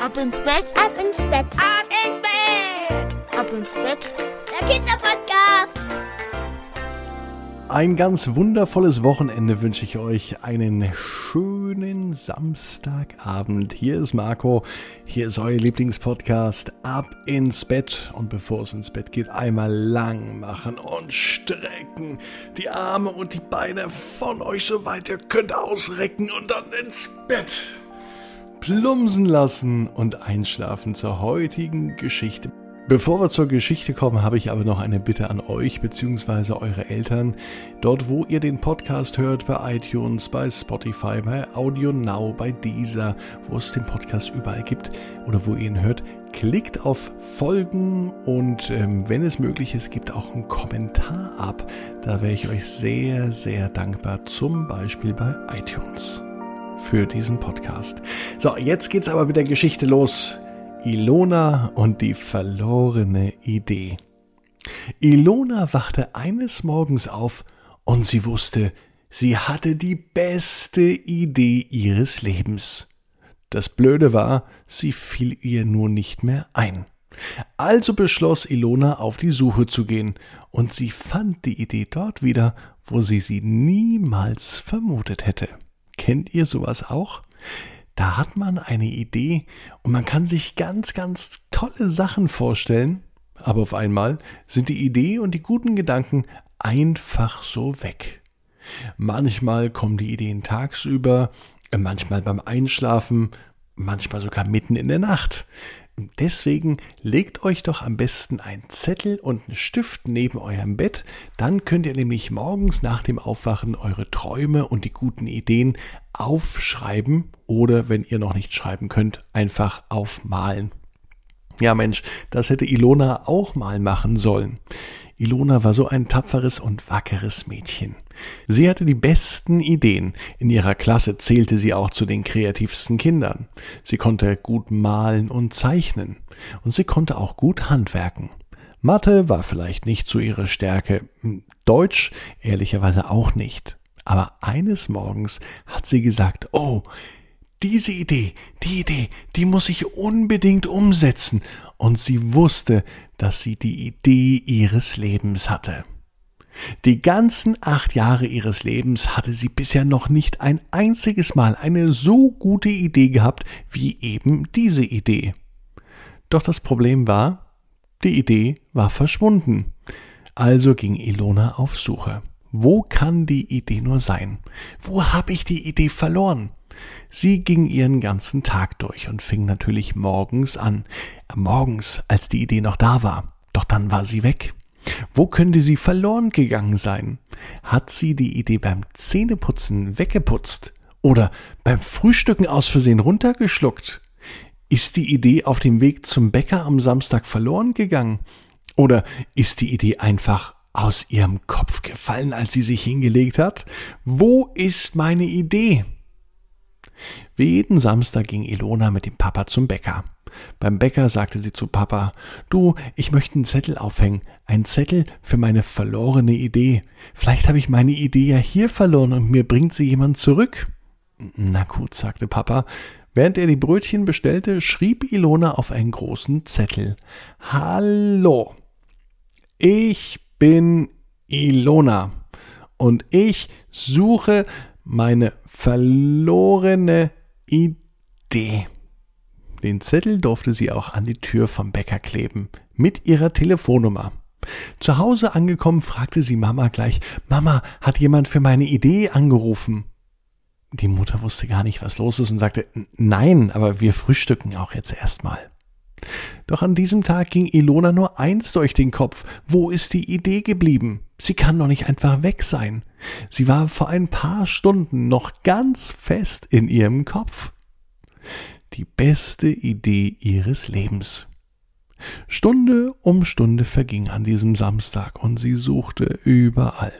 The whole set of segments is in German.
Ab ins Bett, ab ins Bett, ab ins Bett, ab ins Bett. Der Kinderpodcast. Ein ganz wundervolles Wochenende wünsche ich euch. Einen schönen Samstagabend. Hier ist Marco. Hier ist euer Lieblingspodcast. Ab ins Bett. Und bevor es ins Bett geht, einmal lang machen und strecken. Die Arme und die Beine von euch so weit ihr könnt ausrecken und dann ins Bett. Plumsen lassen und einschlafen zur heutigen Geschichte. Bevor wir zur Geschichte kommen, habe ich aber noch eine Bitte an euch bzw. eure Eltern. Dort, wo ihr den Podcast hört, bei iTunes, bei Spotify, bei Audio Now, bei Deezer, wo es den Podcast überall gibt oder wo ihr ihn hört, klickt auf Folgen und ähm, wenn es möglich ist, gebt auch einen Kommentar ab. Da wäre ich euch sehr, sehr dankbar, zum Beispiel bei iTunes für diesen Podcast. So, jetzt geht's aber mit der Geschichte los. Ilona und die verlorene Idee. Ilona wachte eines Morgens auf und sie wusste, sie hatte die beste Idee ihres Lebens. Das Blöde war, sie fiel ihr nur nicht mehr ein. Also beschloss Ilona auf die Suche zu gehen, und sie fand die Idee dort wieder, wo sie sie niemals vermutet hätte. Kennt ihr sowas auch? Da hat man eine Idee und man kann sich ganz, ganz tolle Sachen vorstellen, aber auf einmal sind die Idee und die guten Gedanken einfach so weg. Manchmal kommen die Ideen tagsüber, manchmal beim Einschlafen, manchmal sogar mitten in der Nacht. Deswegen legt euch doch am besten einen Zettel und einen Stift neben eurem Bett, dann könnt ihr nämlich morgens nach dem Aufwachen eure Träume und die guten Ideen aufschreiben oder wenn ihr noch nicht schreiben könnt, einfach aufmalen. Ja Mensch, das hätte Ilona auch mal machen sollen. Ilona war so ein tapferes und wackeres Mädchen. Sie hatte die besten Ideen. In ihrer Klasse zählte sie auch zu den kreativsten Kindern. Sie konnte gut malen und zeichnen. Und sie konnte auch gut handwerken. Mathe war vielleicht nicht so ihre Stärke. Deutsch ehrlicherweise auch nicht. Aber eines Morgens hat sie gesagt, oh, diese Idee, die Idee, die muss ich unbedingt umsetzen. Und sie wusste, dass sie die Idee ihres Lebens hatte. Die ganzen acht Jahre ihres Lebens hatte sie bisher noch nicht ein einziges Mal eine so gute Idee gehabt wie eben diese Idee. Doch das Problem war, die Idee war verschwunden. Also ging Ilona auf Suche. Wo kann die Idee nur sein? Wo habe ich die Idee verloren? Sie ging ihren ganzen Tag durch und fing natürlich morgens an. Morgens, als die Idee noch da war. Doch dann war sie weg. Wo könnte sie verloren gegangen sein? Hat sie die Idee beim Zähneputzen weggeputzt? Oder beim Frühstücken aus Versehen runtergeschluckt? Ist die Idee auf dem Weg zum Bäcker am Samstag verloren gegangen? Oder ist die Idee einfach aus ihrem Kopf gefallen, als sie sich hingelegt hat? Wo ist meine Idee? Wie jeden Samstag ging Ilona mit dem Papa zum Bäcker. Beim Bäcker sagte sie zu Papa, du, ich möchte einen Zettel aufhängen, einen Zettel für meine verlorene Idee. Vielleicht habe ich meine Idee ja hier verloren und mir bringt sie jemand zurück. Na gut, sagte Papa. Während er die Brötchen bestellte, schrieb Ilona auf einen großen Zettel. Hallo, ich bin Ilona und ich suche meine verlorene Idee. Den Zettel durfte sie auch an die Tür vom Bäcker kleben, mit ihrer Telefonnummer. Zu Hause angekommen, fragte sie Mama gleich, Mama, hat jemand für meine Idee angerufen? Die Mutter wusste gar nicht, was los ist und sagte, nein, aber wir frühstücken auch jetzt erstmal. Doch an diesem Tag ging Ilona nur eins durch den Kopf. Wo ist die Idee geblieben? Sie kann doch nicht einfach weg sein. Sie war vor ein paar Stunden noch ganz fest in ihrem Kopf die beste Idee ihres Lebens. Stunde um Stunde verging an diesem Samstag und sie suchte überall.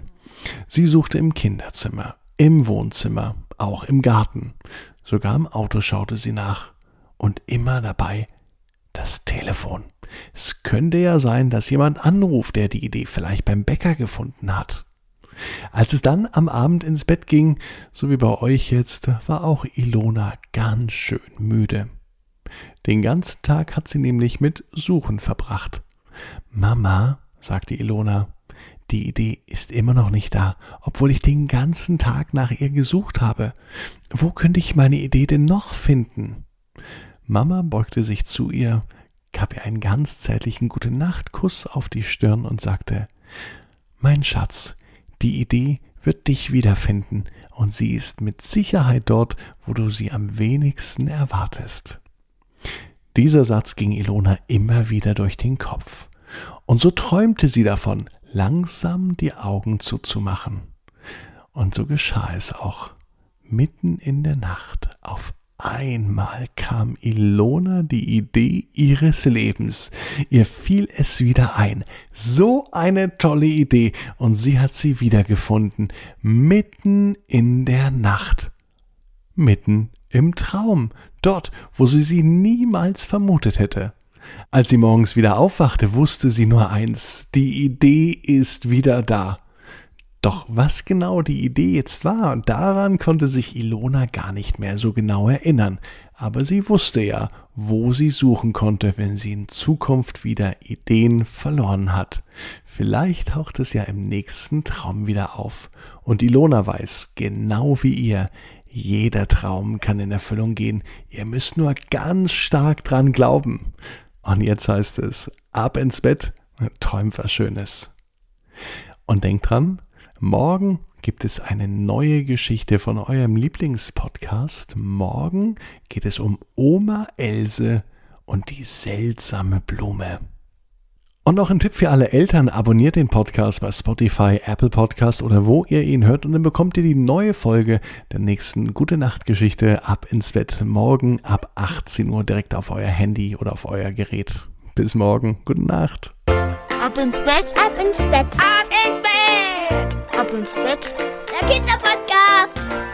Sie suchte im Kinderzimmer, im Wohnzimmer, auch im Garten, sogar im Auto schaute sie nach und immer dabei das Telefon. Es könnte ja sein, dass jemand anruft, der die Idee vielleicht beim Bäcker gefunden hat. Als es dann am Abend ins Bett ging, so wie bei euch jetzt, war auch Ilona ganz schön müde. Den ganzen Tag hat sie nämlich mit Suchen verbracht. Mama, sagte Ilona, die Idee ist immer noch nicht da, obwohl ich den ganzen Tag nach ihr gesucht habe. Wo könnte ich meine Idee denn noch finden? Mama beugte sich zu ihr, gab ihr einen ganz zärtlichen Gute Nachtkuss auf die Stirn und sagte Mein Schatz, die Idee wird dich wiederfinden, und sie ist mit Sicherheit dort, wo du sie am wenigsten erwartest. Dieser Satz ging Ilona immer wieder durch den Kopf, und so träumte sie davon, langsam die Augen zuzumachen. Und so geschah es auch. Mitten in der Nacht auf einmal kam Ilona die Idee ihres Lebens. Ihr fiel es wieder ein. So eine tolle Idee. Und sie hat sie wiedergefunden. Mitten in der Nacht. Mitten im Traum. Dort, wo sie sie niemals vermutet hätte. Als sie morgens wieder aufwachte, wusste sie nur eins. Die Idee ist wieder da. Doch was genau die Idee jetzt war, daran konnte sich Ilona gar nicht mehr so genau erinnern, aber sie wusste ja, wo sie suchen konnte, wenn sie in Zukunft wieder Ideen verloren hat. Vielleicht taucht es ja im nächsten Traum wieder auf. Und Ilona weiß, genau wie ihr, jeder Traum kann in Erfüllung gehen. Ihr müsst nur ganz stark dran glauben. Und jetzt heißt es, ab ins Bett, träumt was Schönes. Und denkt dran, Morgen gibt es eine neue Geschichte von eurem Lieblingspodcast. Morgen geht es um Oma Else und die seltsame Blume. Und noch ein Tipp für alle Eltern, abonniert den Podcast bei Spotify, Apple Podcast oder wo ihr ihn hört und dann bekommt ihr die neue Folge der nächsten Gute Nacht Geschichte ab ins Bett morgen ab 18 Uhr direkt auf euer Handy oder auf euer Gerät. Bis morgen, gute Nacht. Ab ins Bett. Ab ins Bett. Ab ins Bett. Ab ins Bett. Der Kinderpodcast.